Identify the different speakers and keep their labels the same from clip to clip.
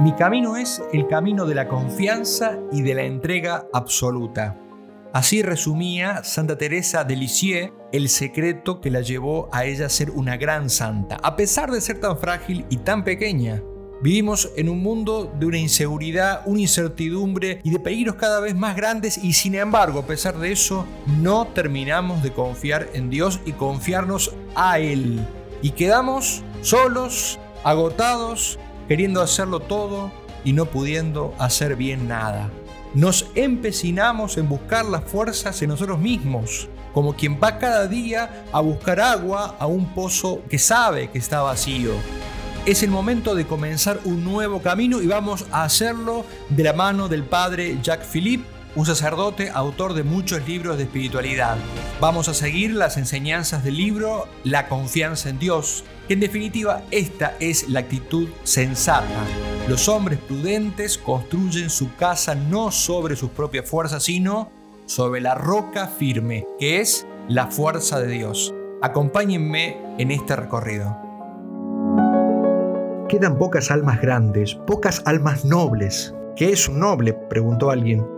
Speaker 1: Mi camino es el camino de la confianza y de la entrega absoluta. Así resumía Santa Teresa de Lisieux el secreto que la llevó a ella a ser una gran santa, a pesar de ser tan frágil y tan pequeña. Vivimos en un mundo de una inseguridad, una incertidumbre y de peligros cada vez más grandes y sin embargo, a pesar de eso, no terminamos de confiar en Dios y confiarnos a Él. Y quedamos solos, agotados, queriendo hacerlo todo y no pudiendo hacer bien nada. Nos empecinamos en buscar las fuerzas en nosotros mismos, como quien va cada día a buscar agua a un pozo que sabe que está vacío. Es el momento de comenzar un nuevo camino y vamos a hacerlo de la mano del padre Jacques Philippe, un sacerdote autor de muchos libros de espiritualidad. Vamos a seguir las enseñanzas del libro La confianza en Dios, en definitiva esta es la actitud sensata. Los hombres prudentes construyen su casa no sobre sus propias fuerzas, sino sobre la roca firme, que es la fuerza de Dios. Acompáñenme en este recorrido.
Speaker 2: Quedan pocas almas grandes, pocas almas nobles. ¿Qué es un noble? preguntó alguien.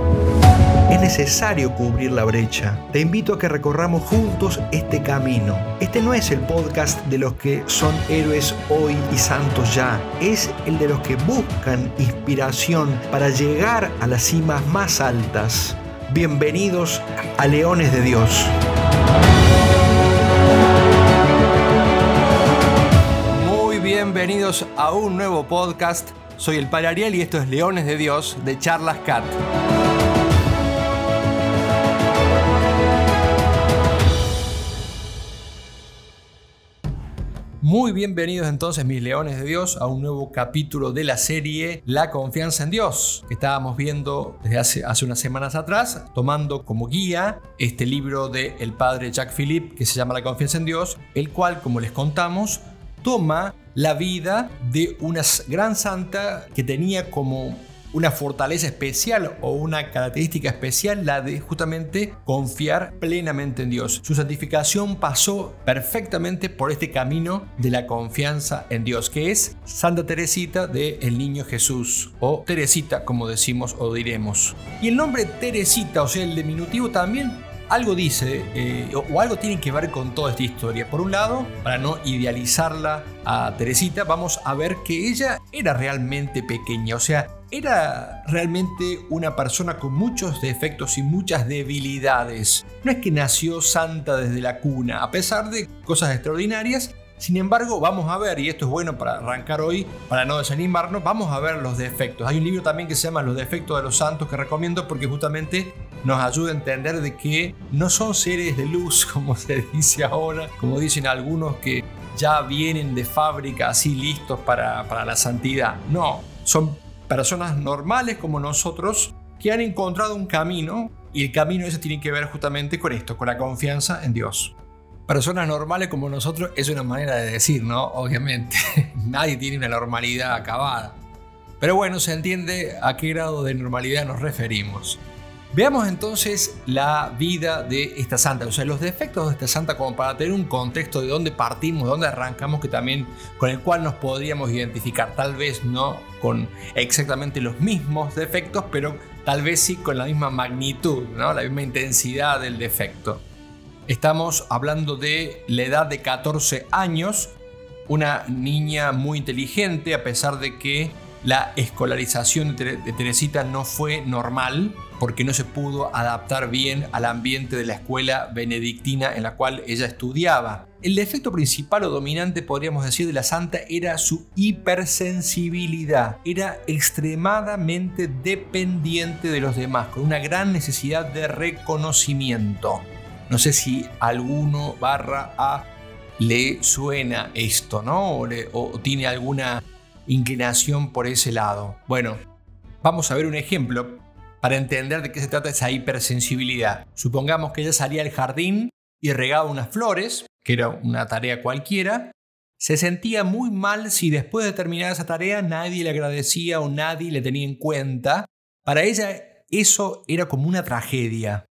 Speaker 2: Es necesario cubrir la brecha. Te invito a que recorramos juntos este camino. Este no es el podcast de los que son héroes hoy y santos ya. Es el de los que buscan inspiración para llegar a las cimas más altas. Bienvenidos a Leones de Dios.
Speaker 1: Muy bienvenidos a un nuevo podcast. Soy el Padre Ariel y esto es Leones de Dios de Charlas Cat. Muy bienvenidos entonces mis leones de Dios a un nuevo capítulo de la serie La confianza en Dios que estábamos viendo desde hace, unas semanas atrás, tomando como guía este libro del el padre Jacques Philippe que se llama La confianza en Dios, el cual como les contamos toma la vida de una gran santa que tenía como una fortaleza especial o una característica especial, la de justamente confiar plenamente en Dios. Su santificación pasó perfectamente por este camino de la confianza en Dios, que es Santa Teresita de el Niño Jesús, o Teresita como decimos o diremos. Y el nombre Teresita, o sea, el diminutivo también algo dice eh, o algo tiene que ver con toda esta historia. Por un lado, para no idealizarla a Teresita, vamos a ver que ella era realmente pequeña, o sea, era realmente una persona con muchos defectos y muchas debilidades. No es que nació santa desde la cuna, a pesar de cosas extraordinarias, sin embargo, vamos a ver, y esto es bueno para arrancar hoy, para no desanimarnos, vamos a ver los defectos. Hay un libro también que se llama Los defectos de los santos que recomiendo porque justamente nos ayuda a entender de que no son seres de luz, como se dice ahora, como dicen algunos que ya vienen de fábrica así listos para, para la santidad. No, son personas normales como nosotros que han encontrado un camino y el camino ese tiene que ver justamente con esto, con la confianza en Dios personas normales como nosotros es una manera de decir, ¿no? Obviamente, nadie tiene una normalidad acabada. Pero bueno, se entiende a qué grado de normalidad nos referimos. Veamos entonces la vida de esta santa, o sea, los defectos de esta santa como para tener un contexto de dónde partimos, de dónde arrancamos, que también con el cual nos podríamos identificar, tal vez no con exactamente los mismos defectos, pero tal vez sí con la misma magnitud, ¿no? la misma intensidad del defecto. Estamos hablando de la edad de 14 años, una niña muy inteligente a pesar de que la escolarización de Teresita no fue normal porque no se pudo adaptar bien al ambiente de la escuela benedictina en la cual ella estudiaba. El defecto principal o dominante, podríamos decir, de la santa era su hipersensibilidad. Era extremadamente dependiente de los demás, con una gran necesidad de reconocimiento. No sé si alguno barra a le suena esto, ¿no? O, tiene alguna inclinación por ese lado. Bueno, vamos a ver un ejemplo para entender de qué se trata esa hipersensibilidad. Supongamos que ella salía al jardín y regaba unas flores, que era una tarea cualquiera. Se sentía muy mal si después de terminar esa tarea nadie le agradecía o nadie le tenía en cuenta. Para ella eso era como una tragedia.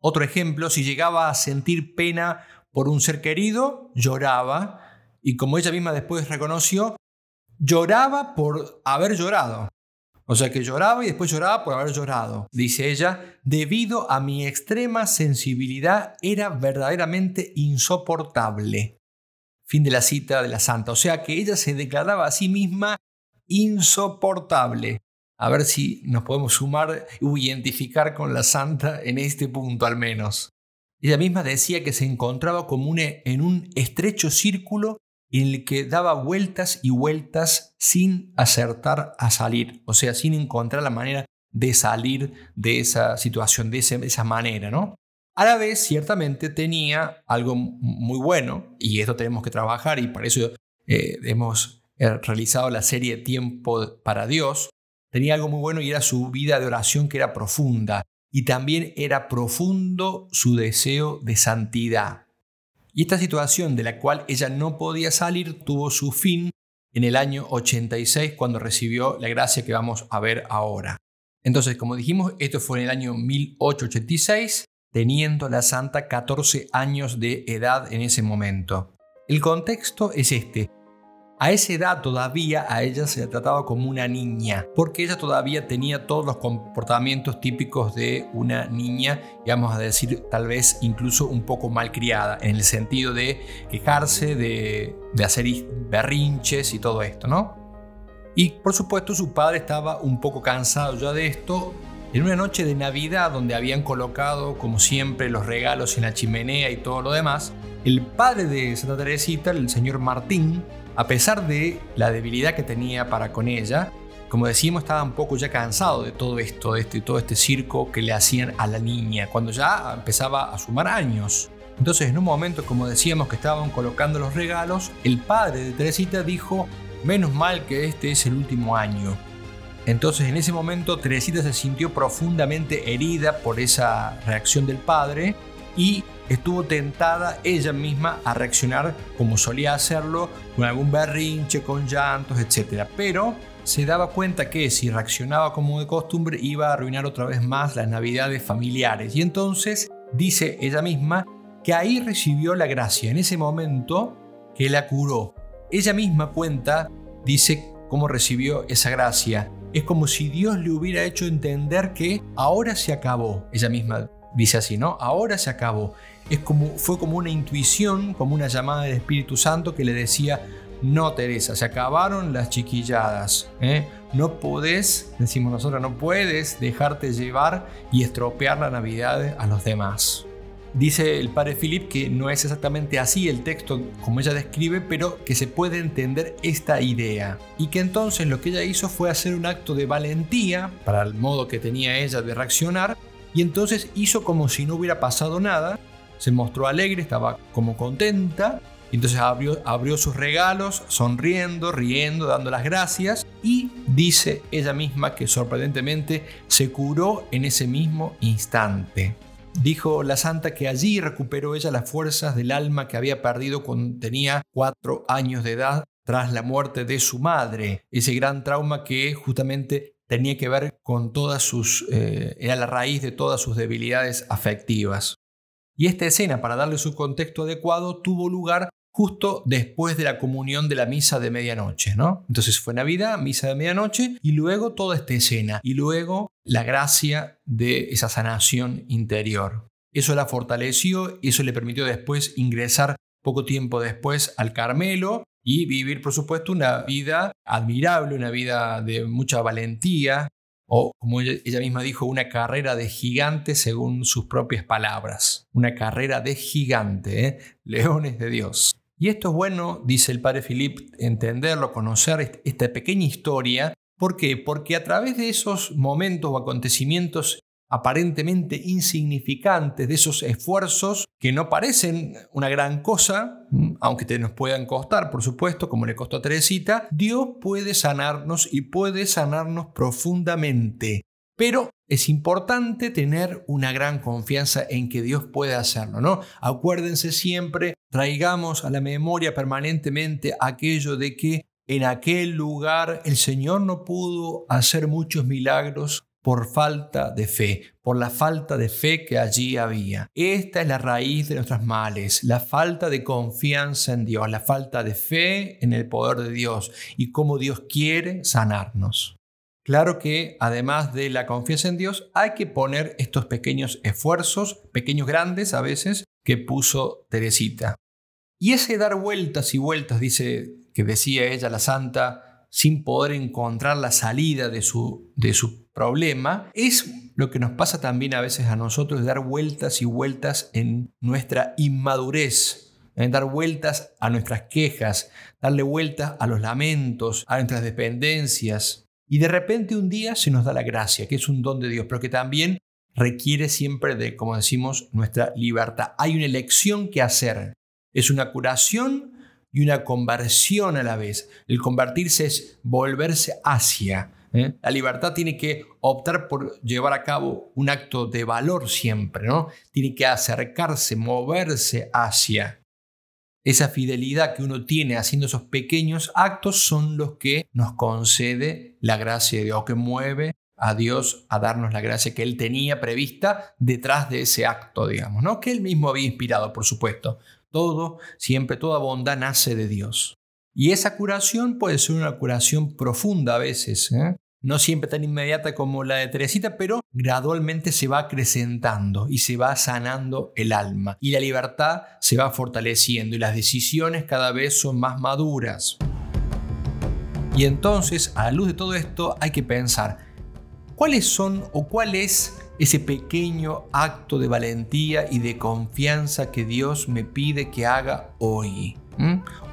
Speaker 1: Otro ejemplo, si llegaba a sentir pena por un ser querido, lloraba, y como ella misma después reconoció, lloraba por haber llorado. O sea que lloraba y después lloraba por haber llorado. Dice ella, debido a mi extrema sensibilidad era verdaderamente insoportable. Fin de la cita de la santa. O sea que ella se declaraba a sí misma insoportable. A ver si nos podemos sumar o identificar con la santa en este punto al menos. Ella misma decía que se encontraba como en un estrecho círculo en el que daba vueltas y vueltas sin acertar a salir, o sea, sin encontrar la manera de salir de esa situación, de, esa manera, ¿no? A la vez, ciertamente tenía algo muy bueno, y esto tenemos que trabajar, y para eso eh, hemos eh, realizado la serie Tiempo para Dios, tenía algo muy bueno y era su vida de oración que era profunda y también era profundo su deseo de santidad. Y esta situación de la cual ella no podía salir tuvo su fin en el año 86 cuando recibió la gracia que vamos a ver ahora. Entonces, como dijimos, esto fue en el año 1886, teniendo la santa 14 años de edad en ese momento. El contexto es este. A esa edad todavía a ella se la trataba como una niña, porque ella todavía tenía todos los comportamientos típicos de una niña, vamos a decir tal vez incluso un poco malcriada, en el sentido de quejarse, de, de hacer berrinches y todo esto, ¿no? Y por supuesto su padre estaba un poco cansado ya de esto. En una noche de Navidad donde habían colocado como siempre los regalos en la chimenea y todo lo demás, el padre de Santa Teresita, el señor Martín, a pesar de la debilidad que tenía para con ella, como decíamos, estaba un poco ya cansado de todo esto, de este, todo este circo que le hacían a la niña, cuando ya empezaba a sumar años. Entonces, en un momento, como decíamos, que estaban colocando los regalos, el padre de Teresita dijo, menos mal que este es el último año. Entonces, en ese momento, Teresita se sintió profundamente herida por esa reacción del padre y estuvo tentada ella misma a reaccionar como solía hacerlo, con algún berrinche, con llantos, etc. Pero se daba cuenta que si reaccionaba como de costumbre iba a arruinar otra vez más las navidades familiares. Y entonces dice ella misma que ahí recibió la gracia, en ese momento que la curó. Ella misma cuenta, dice cómo recibió esa gracia. Es como si Dios le hubiera hecho entender que ahora se acabó. Ella misma dice así, ¿no? Ahora se acabó. Es como, fue como una intuición, como una llamada del Espíritu Santo que le decía, no Teresa, se acabaron las chiquilladas. ¿eh? No podés, decimos nosotros, no puedes dejarte llevar y estropear la Navidad a los demás. Dice el padre Philip que no es exactamente así el texto como ella describe, pero que se puede entender esta idea. Y que entonces lo que ella hizo fue hacer un acto de valentía, para el modo que tenía ella de reaccionar, y entonces hizo como si no hubiera pasado nada, se mostró alegre, estaba como contenta, y entonces abrió, abrió sus regalos, sonriendo, riendo, dando las gracias, y dice ella misma que sorprendentemente se curó en ese mismo instante. Dijo la santa que allí recuperó ella las fuerzas del alma que había perdido cuando tenía cuatro años de edad tras la muerte de su madre, ese gran trauma que justamente tenía que ver con todas sus, eh, era la raíz de todas sus debilidades afectivas. Y esta escena, para darle su contexto adecuado, tuvo lugar justo después de la comunión de la misa de medianoche, ¿no? Entonces fue Navidad, misa de medianoche y luego toda esta escena y luego la gracia de esa sanación interior. Eso la fortaleció y eso le permitió después ingresar poco tiempo después al Carmelo y vivir, por supuesto, una vida admirable, una vida de mucha valentía, o como ella, misma dijo, una carrera de gigante según sus propias palabras. Una carrera de gigante, ¿eh? leones de Dios. Y esto es bueno, dice el padre Philip, entenderlo, conocer esta pequeña historia. ¿Por qué? Porque a través de esos momentos o acontecimientos aparentemente insignificantes, de esos esfuerzos que no parecen una gran cosa, aunque te nos puedan costar, por supuesto, como le costó a Teresita, Dios puede sanarnos y puede sanarnos profundamente. Pero es importante tener una gran confianza en que Dios puede hacerlo, ¿no? Acuérdense siempre, traigamos a la memoria permanentemente aquello de que en aquel lugar el Señor no pudo hacer muchos milagros por falta de fe, por la falta de fe que allí había. Esta es la raíz de nuestros males, la falta de confianza en Dios, la falta de fe en el poder de Dios y cómo Dios quiere sanarnos. Claro que además de la confianza en Dios, hay que poner estos pequeños esfuerzos, pequeños grandes a veces, que puso Teresita. Y ese dar vueltas y vueltas, dice que decía ella la santa, sin poder encontrar la salida de su, de su problema es lo que nos pasa también a veces a nosotros, dar vueltas y vueltas en nuestra inmadurez, en dar vueltas a nuestras quejas, darle vueltas a los lamentos, a nuestras dependencias. Y de repente un día se nos da la gracia, que es un don de Dios, pero que también requiere siempre de, como decimos, nuestra libertad. Hay una elección que hacer. Es una curación y una conversión a la vez. El convertirse es volverse hacia ¿eh? La libertad tiene que optar por llevar a cabo un acto de valor siempre, ¿no? Tiene que acercarse, moverse hacia. Esa fidelidad que uno tiene haciendo esos pequeños actos son los que nos concede la gracia de Dios, que mueve a Dios a darnos la gracia que Él tenía prevista detrás de ese acto, digamos, ¿no? Que Él mismo había inspirado, por supuesto. Todo, siempre, toda bondad nace de Dios. Y esa curación puede ser una curación profunda a veces, ¿eh? No siempre tan inmediata como la de Teresita, pero gradualmente se va acrecentando y se va sanando el alma y la libertad se va fortaleciendo y las decisiones cada vez son más maduras. Y entonces, a la luz de todo esto, hay que pensar, ¿cuáles son o cuál es ese pequeño acto de valentía y de confianza que Dios me pide que haga hoy?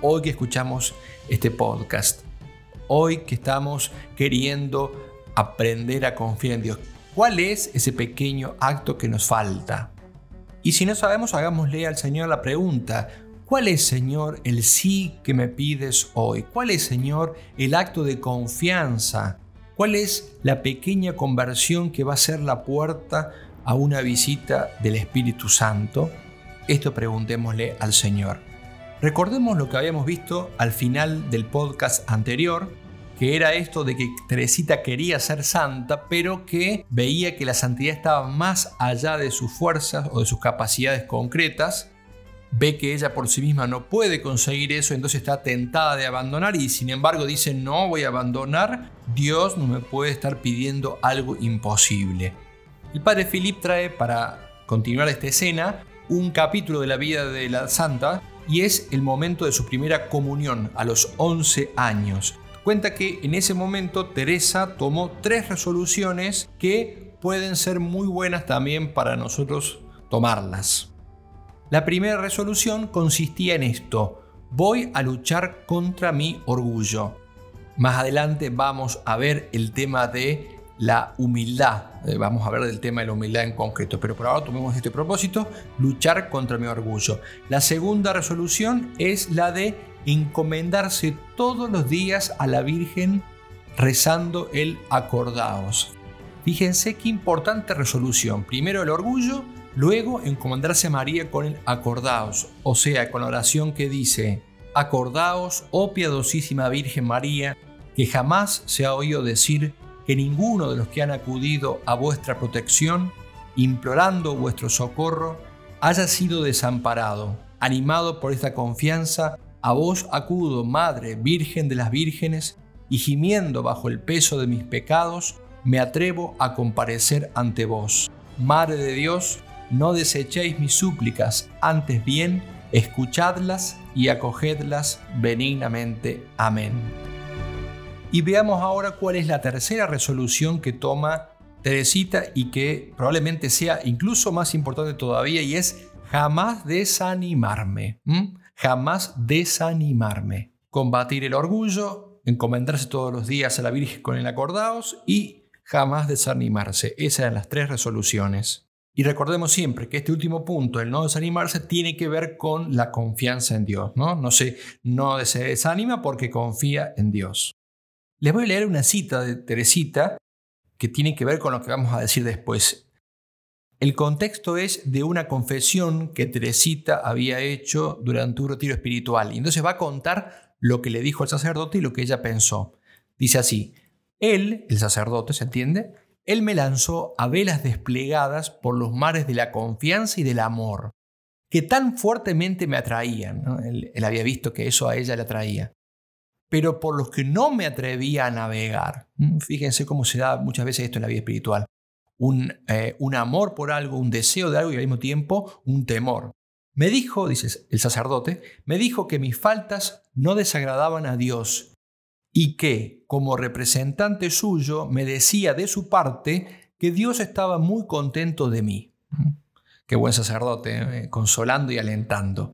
Speaker 1: Hoy que escuchamos este podcast hoy que estamos queriendo aprender a confiar en Dios. ¿Cuál es ese pequeño acto que nos falta? Y si no sabemos, hagámosle al Señor la pregunta, ¿cuál es, Señor, el sí que me pides hoy? ¿Cuál es, Señor, el acto de confianza? ¿Cuál es la pequeña conversión que va a ser la puerta a una visita del Espíritu Santo? Esto preguntémosle al Señor. Recordemos lo que habíamos visto al final del podcast anterior, que era esto de que Teresita quería ser santa, pero que veía que la santidad estaba más allá de sus fuerzas o de sus capacidades concretas. Ve que ella por sí misma no puede conseguir eso, entonces está tentada de abandonar y sin embargo dice, no voy a abandonar, Dios no me puede estar pidiendo algo imposible. El padre Philip trae para continuar esta escena un capítulo de la vida de la santa y es el momento de su primera comunión a los 11 años. Cuenta que en ese momento Teresa tomó tres resoluciones que pueden ser muy buenas también para nosotros tomarlas. La primera resolución consistía en esto, voy a luchar contra mi orgullo. Más adelante vamos a ver el tema de la humildad. Eh, vamos a ver del tema de la humildad en concreto, pero por ahora tomemos este propósito, luchar contra mi orgullo. La segunda resolución es la de encomendarse todos los días a la Virgen rezando el acordaos. Fíjense qué importante resolución. Primero el orgullo, luego encomendarse a María con el acordaos, o sea, con la oración que dice, acordaos, oh piadosísima Virgen María, que jamás se ha oído decir que ninguno de los que han acudido a vuestra protección, implorando vuestro socorro, haya sido desamparado. Animado por esta confianza, a vos acudo, Madre, Virgen de las Vírgenes, y gimiendo bajo el peso de mis pecados, me atrevo a comparecer ante vos. Madre de Dios, no desechéis mis súplicas, antes bien, escuchadlas y acogedlas benignamente. Amén. Y veamos ahora cuál es la tercera resolución que toma Teresita y que probablemente sea incluso más importante todavía y es jamás desanimarme. Jamás desanimarme. Combatir el orgullo, encomendarse todos los días a la Virgen con el acordaos y jamás desanimarse. Esas eran las tres resoluciones. Y recordemos siempre que este último punto, el no desanimarse, tiene que ver con la confianza en Dios. No, no, se, no se desanima porque confía en Dios. Les voy a leer una cita de Teresita que tiene que ver con lo que vamos a decir después. El contexto es de una confesión que Teresita había hecho durante un retiro espiritual. Y entonces va a contar lo que le dijo el sacerdote y lo que ella pensó. Dice así, él, el sacerdote, ¿se entiende? Él me lanzó a velas desplegadas por los mares de la confianza y del amor, que tan fuertemente me atraían. Él, había visto que eso a ella le atraía. Pero por los que no me atrevía a navegar. Fíjense cómo se da muchas veces esto en la vida espiritual. Un, eh, un amor por algo, un deseo de algo y al mismo tiempo un temor. Me dijo, dice el sacerdote, me dijo que mis faltas no desagradaban a Dios y que, como representante suyo, me decía de su parte que Dios estaba muy contento de mí. Qué buen sacerdote, eh, consolando y alentando.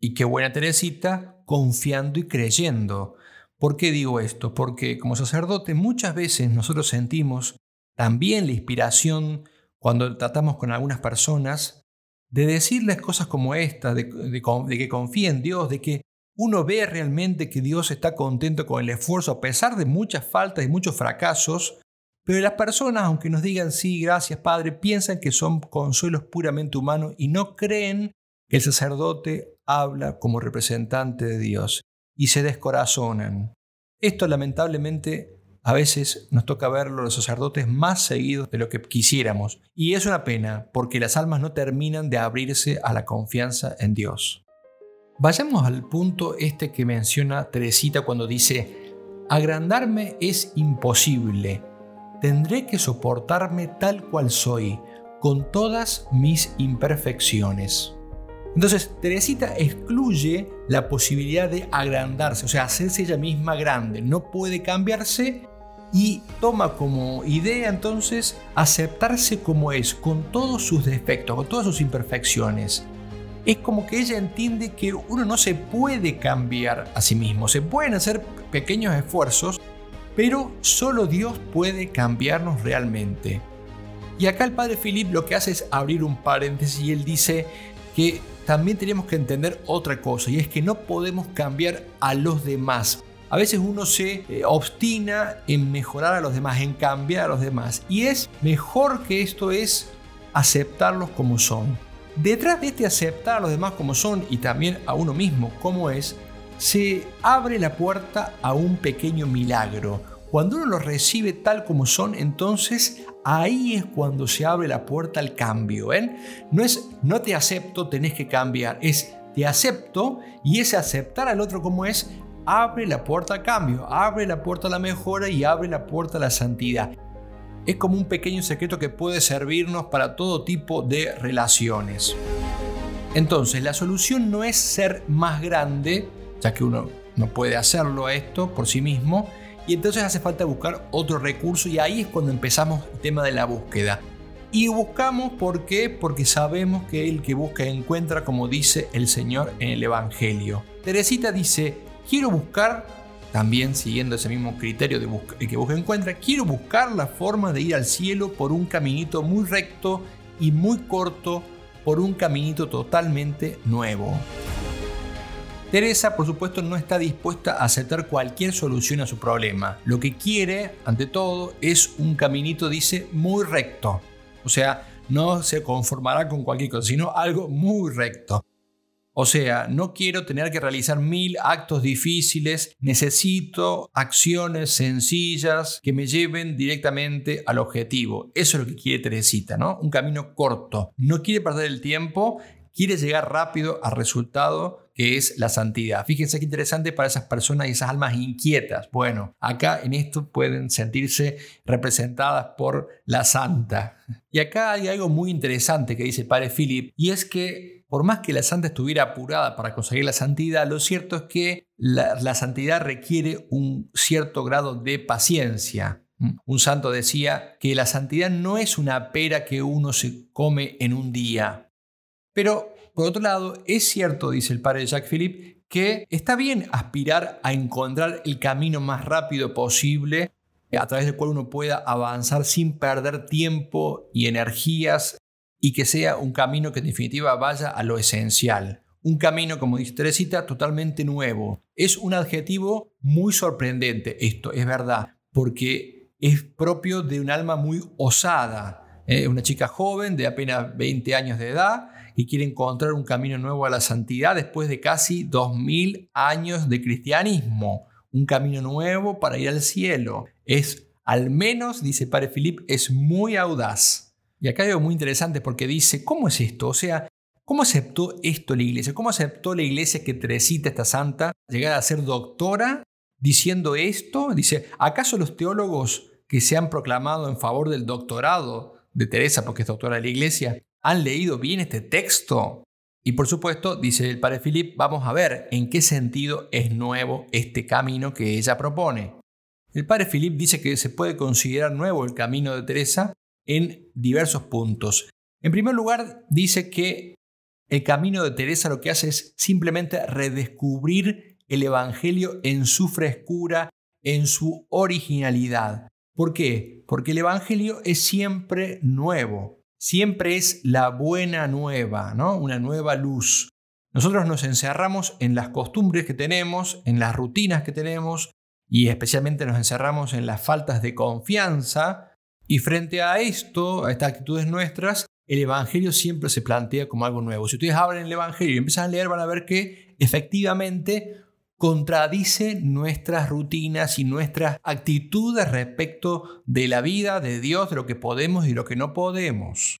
Speaker 1: Y qué buena Teresita, confiando y creyendo. ¿Por qué digo esto? Porque como sacerdote muchas veces nosotros sentimos también la inspiración cuando tratamos con algunas personas de decirles cosas como esta, de, de que confíen en Dios, de que uno ve realmente que Dios está contento con el esfuerzo a pesar de muchas faltas y muchos fracasos, pero las personas, aunque nos digan sí, gracias Padre, piensan que son consuelos puramente humanos y no creen que el sacerdote habla como representante de Dios y se descorazonan. Esto lamentablemente a veces nos toca verlo los sacerdotes más seguidos de lo que quisiéramos y es una pena porque las almas no terminan de abrirse a la confianza en Dios. Vayamos al punto este que menciona Teresita cuando dice, agrandarme es imposible, tendré que soportarme tal cual soy, con todas mis imperfecciones. Entonces, Teresita excluye la posibilidad de agrandarse, o sea, hacerse ella misma grande, no puede cambiarse y toma como idea entonces aceptarse como es, con todos sus defectos, con todas sus imperfecciones es como que ella entiende que uno no se puede cambiar a sí mismo, se pueden hacer pequeños esfuerzos, pero solo Dios puede cambiarnos realmente. Y acá el padre Philip lo que hace es abrir un paréntesis y él dice que también tenemos que entender otra cosa y es que no podemos cambiar a los demás. A veces uno se eh, obstina en mejorar a los demás, en cambiar a los demás. Y es mejor que esto es aceptarlos como son. Detrás de este aceptar a los demás como son y también a uno mismo como es, se abre la puerta a un pequeño milagro. Cuando uno los recibe tal como son, entonces ahí es cuando se abre la puerta al cambio. No es no te acepto, tenés que cambiar, es te acepto y ese aceptar al otro como es abre la puerta al cambio, abre la puerta a la mejora y abre la puerta a la santidad es como un pequeño secreto que puede servirnos para todo tipo de relaciones. Entonces, la solución no es ser más grande, ya que uno no puede hacerlo esto por sí mismo, y entonces hace falta buscar otro recurso y ahí es cuando empezamos el tema de la búsqueda. Y buscamos, ¿por qué? Porque sabemos que el que busca encuentra, como dice el Señor en el Evangelio. Teresita dice, quiero buscar también siguiendo ese mismo criterio de el que busca encuentra, quiero buscar la forma de ir al cielo por un caminito muy recto y muy corto, por un caminito totalmente nuevo. Teresa, por supuesto, no está dispuesta a aceptar cualquier solución a su problema. Lo que quiere, ante todo, es un caminito, dice, muy recto. O sea, no se conformará con cualquier cosa, sino algo muy recto. O sea, no quiero tener que realizar mil actos difíciles, necesito acciones sencillas que me lleven directamente al objetivo. Eso es lo que quiere Teresita, ¿no? Un camino corto. No quiere perder el tiempo, quiere llegar rápido al resultado que es la santidad. Fíjense qué interesante para esas personas y esas almas inquietas. Bueno, acá en esto pueden sentirse representadas por la santa. Y acá hay algo muy interesante que dice padre Philip, y es que por más que la santa estuviera apurada para conseguir la santidad, lo cierto es que la, santidad requiere un cierto grado de paciencia. Un santo decía que la santidad no es una pera que uno se come en un día. Pero por otro lado, es cierto, dice el padre Jacques Philippe, que está bien aspirar a encontrar el camino más rápido posible a través del cual uno pueda avanzar sin perder tiempo y energías y que sea un camino que en definitiva vaya a lo esencial. Un camino, como dice Teresita, totalmente nuevo. Es un adjetivo muy sorprendente esto, es verdad, porque es propio de un alma muy osada. ¿eh? Una chica joven de apenas 20 años de edad y quiere encontrar un camino nuevo a la santidad después de casi 2000 años de cristianismo. Un camino nuevo para ir al cielo. Es, al menos, dice Padre Filip, es muy audaz. Y acá algo muy interesante porque dice, ¿cómo es esto? O sea, ¿cómo aceptó esto la iglesia? ¿Cómo aceptó la iglesia que Teresita, esta santa, llegara a ser doctora diciendo esto? Dice, ¿acaso los teólogos que se han proclamado en favor del doctorado de Teresa, porque es doctora de la iglesia, ¿Han leído bien este texto? Y por supuesto, dice el padre Philip, vamos a ver en qué sentido es nuevo este camino que ella propone. El padre Philip dice que se puede considerar nuevo el camino de Teresa en diversos puntos. En primer lugar, dice que el camino de Teresa lo que hace es simplemente redescubrir el Evangelio en su frescura, en su originalidad. ¿Por qué? Porque el Evangelio es siempre nuevo siempre es la buena nueva, ¿no? Una nueva luz. Nosotros nos encerramos en las costumbres que tenemos, en las rutinas que tenemos y especialmente nos encerramos en las faltas de confianza y frente a esto, a estas actitudes nuestras, el Evangelio siempre se plantea como algo nuevo. Si ustedes abren el Evangelio y empiezan a leer, van a ver que efectivamente contradice nuestras rutinas y nuestras actitudes respecto de la vida, de Dios, de lo que podemos y lo que no podemos.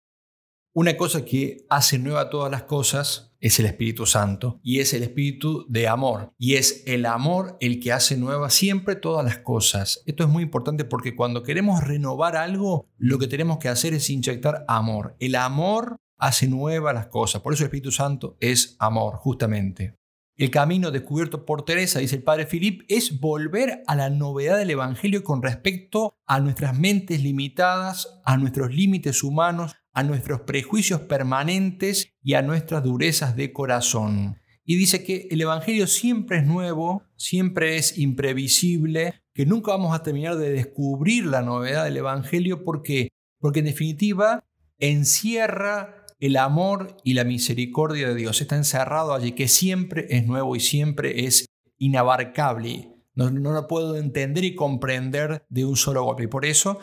Speaker 1: Una cosa que hace nueva todas las cosas es el Espíritu Santo y es el Espíritu de amor. Y es el amor el que hace nueva siempre todas las cosas. Esto es muy importante porque cuando queremos renovar algo, lo que tenemos que hacer es inyectar amor. El amor hace nueva las cosas. Por eso el Espíritu Santo es amor, justamente. El camino descubierto por Teresa, dice el padre Philip, es volver a la novedad del Evangelio con respecto a nuestras mentes limitadas, a nuestros límites humanos, a nuestros prejuicios permanentes y a nuestras durezas de corazón. Y dice que el Evangelio siempre es nuevo, siempre es imprevisible, que nunca vamos a terminar de descubrir la novedad del Evangelio. ¿Por qué? Porque en definitiva encierra el amor y la misericordia de Dios está encerrado allí, que siempre es nuevo y siempre es inabarcable. No, lo puedo entender y comprender de un solo golpe. Y por eso,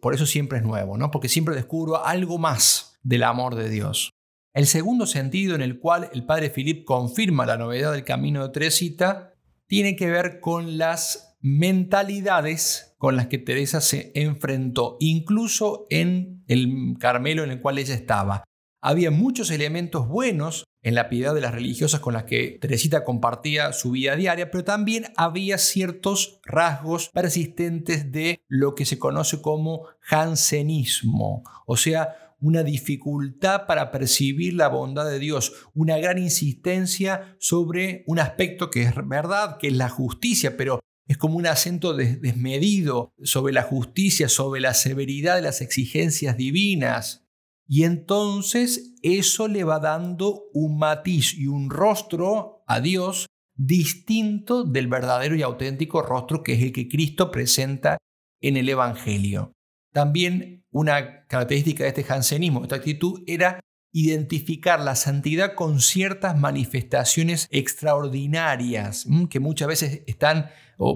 Speaker 1: por eso siempre es nuevo, ¿no? porque siempre descubro algo más del amor de Dios. El segundo sentido en el cual el padre Philip confirma la novedad del camino de Teresita tiene que ver con las mentalidades con las que Teresa se enfrentó, incluso en el Carmelo en el cual ella estaba. Había muchos elementos buenos en la piedad de las religiosas con las que Teresita compartía su vida diaria, pero también había ciertos rasgos persistentes de lo que se conoce como jansenismo, o sea, una dificultad para percibir la bondad de Dios, una gran insistencia sobre un aspecto que es verdad, que es la justicia, pero es como un acento desmedido sobre la justicia, sobre la severidad de las exigencias divinas. Y entonces eso le va dando un matiz y un rostro a Dios distinto del verdadero y auténtico rostro que es el que Cristo presenta en el Evangelio. También una característica de este jansenismo, esta actitud, era identificar la santidad con ciertas manifestaciones extraordinarias que muchas veces están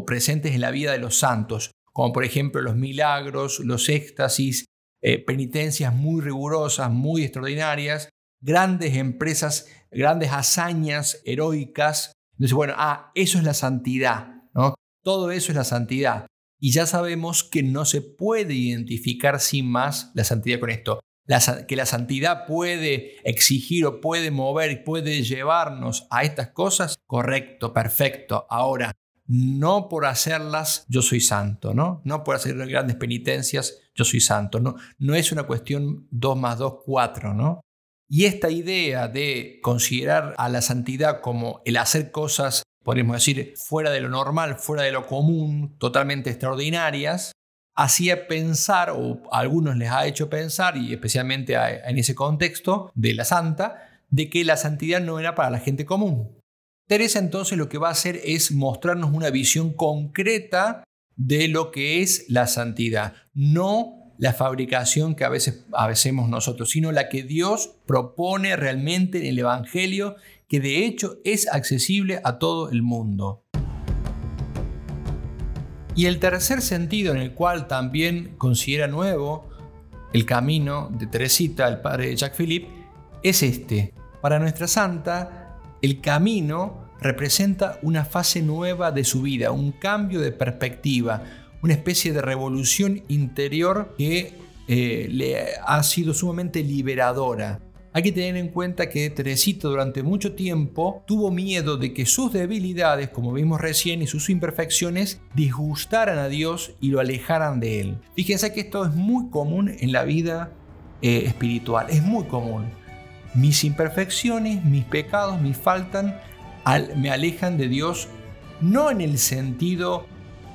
Speaker 1: presentes en la vida de los santos, como por ejemplo los milagros, los éxtasis, eh, penitencias muy rigurosas, muy extraordinarias, grandes empresas, grandes hazañas heroicas. Entonces, bueno, ah, eso es la santidad, ¿no? Todo eso es la santidad. Y ya sabemos que no se puede identificar sin más la santidad con esto. que la santidad puede exigir o puede mover, puede llevarnos a estas cosas, correcto, perfecto. Ahora, no por hacerlas yo soy santo, ¿no? No por hacer grandes penitencias yo soy santo, ¿no? Es una cuestión 2 más 2, 4, ¿no? Y esta idea de considerar a la santidad como el hacer cosas, podríamos decir, fuera de lo normal, fuera de lo común, totalmente extraordinarias, hacía pensar, o a algunos les ha hecho pensar, y especialmente en ese contexto de la santa, de que la santidad no era para la gente común. Teresa entonces lo que va a hacer es mostrarnos una visión concreta de lo que es la santidad, no la fabricación que a veces hacemos nosotros, sino la que Dios propone realmente en el Evangelio, que de hecho es accesible a todo el mundo. Y el tercer sentido en el cual también considera nuevo el camino de Teresita, el padre de Jacques Philippe, es este. Para nuestra santa, el camino representa una fase nueva de su vida, un cambio de perspectiva, una especie de revolución interior que eh, le ha sido sumamente liberadora. Hay que tener en cuenta que Teresita durante mucho tiempo tuvo miedo de que sus debilidades, como vimos recién, y sus imperfecciones disgustaran a Dios y lo alejaran de Él. Fíjense que esto es muy común en la vida eh, espiritual, es muy común. Mis imperfecciones, mis pecados, mis faltan, me alejan de Dios, no en el sentido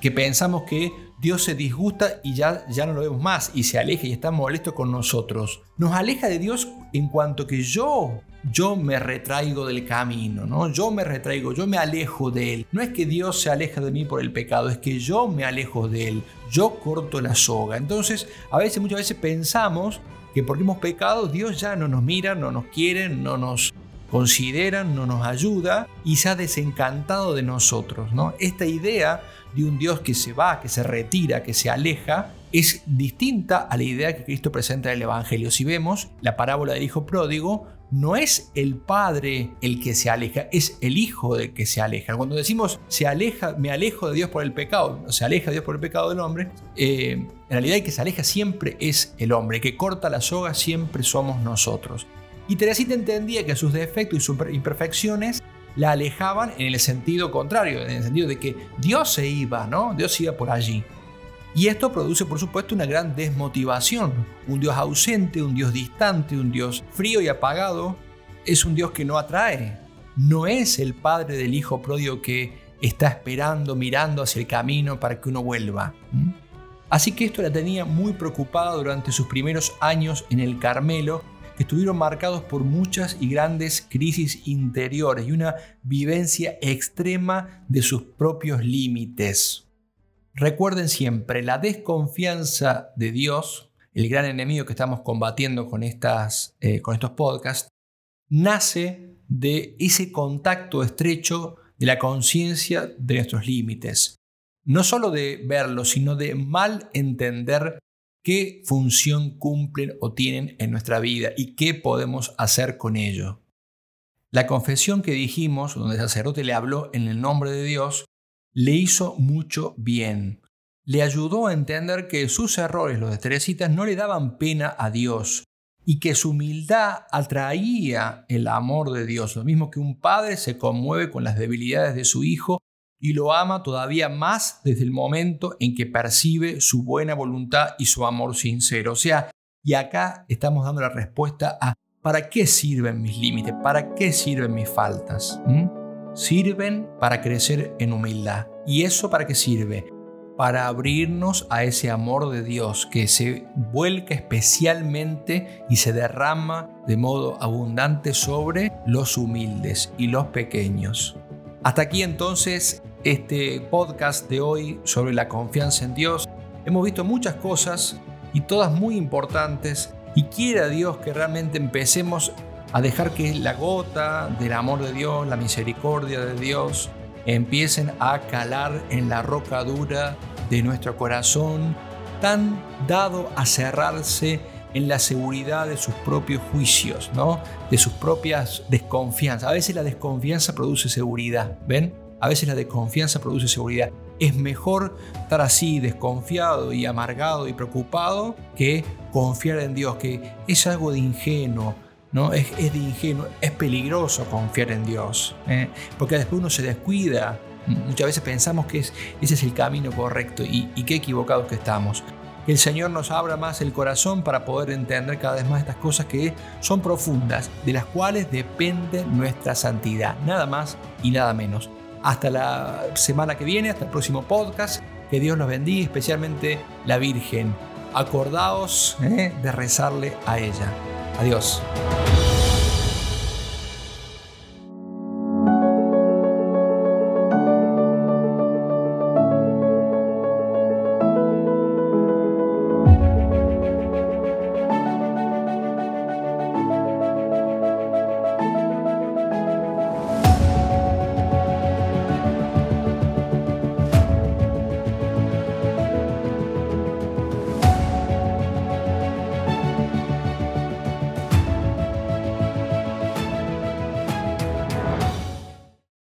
Speaker 1: que pensamos que Dios se disgusta y ya, ya no lo vemos más y se aleja y está molesto con nosotros. Nos aleja de Dios en cuanto que yo, yo me retraigo del camino, ¿no? Yo me retraigo, yo me alejo de Él. No es que Dios se aleja de mí por el pecado, es que yo me alejo de Él. Yo corto la soga. Entonces, a veces, muchas veces pensamos que porque hemos pecado, Dios ya no nos mira, no nos quiere, no nos considera, no nos ayuda y se ha desencantado de nosotros, ¿no? Esta idea de un Dios que se va, que se retira, que se aleja, es distinta a la idea que Cristo presenta en el Evangelio. Si vemos la parábola del Hijo Pródigo, no es el Padre el que se aleja, es el Hijo el que se aleja. Cuando decimos se aleja, me alejo de Dios por el pecado, se aleja Dios por el pecado del hombre, eh, en realidad el que se aleja siempre es el hombre, el que corta la soga siempre somos nosotros. Y Teresita entendía que sus defectos y sus imperfecciones la alejaban en el sentido contrario, en el sentido de que Dios se iba, ¿no? Dios iba por allí. Y esto produce, por supuesto, una gran desmotivación. Un Dios ausente, un Dios distante, un Dios frío y apagado, es un Dios que no atrae. No es el padre del hijo pródigo que está esperando, mirando hacia el camino para que uno vuelva. Así que esto la tenía muy preocupada durante sus primeros años en el Carmelo estuvieron marcados por muchas y grandes crisis interiores y una vivencia extrema de sus propios límites. Recuerden siempre, la desconfianza de Dios, el gran enemigo que estamos combatiendo con, estas, eh, con estos podcasts, nace de ese contacto estrecho de la conciencia de nuestros límites. No solo de verlo, sino de mal entender qué función cumplen o tienen en nuestra vida y qué podemos hacer con ello. La confesión que dijimos, donde el sacerdote le habló en el nombre de Dios, le hizo mucho bien. Le ayudó a entender que sus errores, los de no le daban pena a Dios y que su humildad atraía el amor de Dios. Lo mismo que un padre se conmueve con las debilidades de su hijo y lo ama todavía más desde el momento en que percibe su buena voluntad y su amor sincero. O sea, y acá estamos dando la respuesta a ¿para qué sirven mis límites? ¿Para qué sirven mis faltas? ¿Mm? Sirven para crecer en humildad. ¿Y eso para qué sirve? Para abrirnos a ese amor de Dios que se vuelca especialmente y se derrama de modo abundante sobre los humildes y los pequeños. Hasta aquí entonces este podcast de hoy sobre la confianza en Dios. Hemos visto muchas cosas y todas muy importantes y quiera Dios que realmente empecemos a dejar que la gota del amor de Dios, la misericordia de Dios, empiecen a calar en la roca dura de nuestro corazón, tan dado a cerrarse en la seguridad de sus propios juicios, ¿no? de sus propias desconfianzas. A veces la desconfianza produce seguridad, ¿ven? A veces la desconfianza produce seguridad. Es mejor estar así, desconfiado y amargado y preocupado, que confiar en Dios, que es algo de ingenuo, ¿no? Es, de ingenuo, es peligroso confiar en Dios, ¿eh? porque después uno se descuida. Muchas veces pensamos que ese es el camino correcto y, y qué equivocados que estamos. Que el Señor nos abra más el corazón para poder entender cada vez más estas cosas que son profundas, de las cuales depende nuestra santidad, nada más y nada menos. Hasta la semana que viene, hasta el próximo podcast. Que Dios los bendiga, especialmente la Virgen. Acordaos ¿eh? de rezarle a ella. Adiós.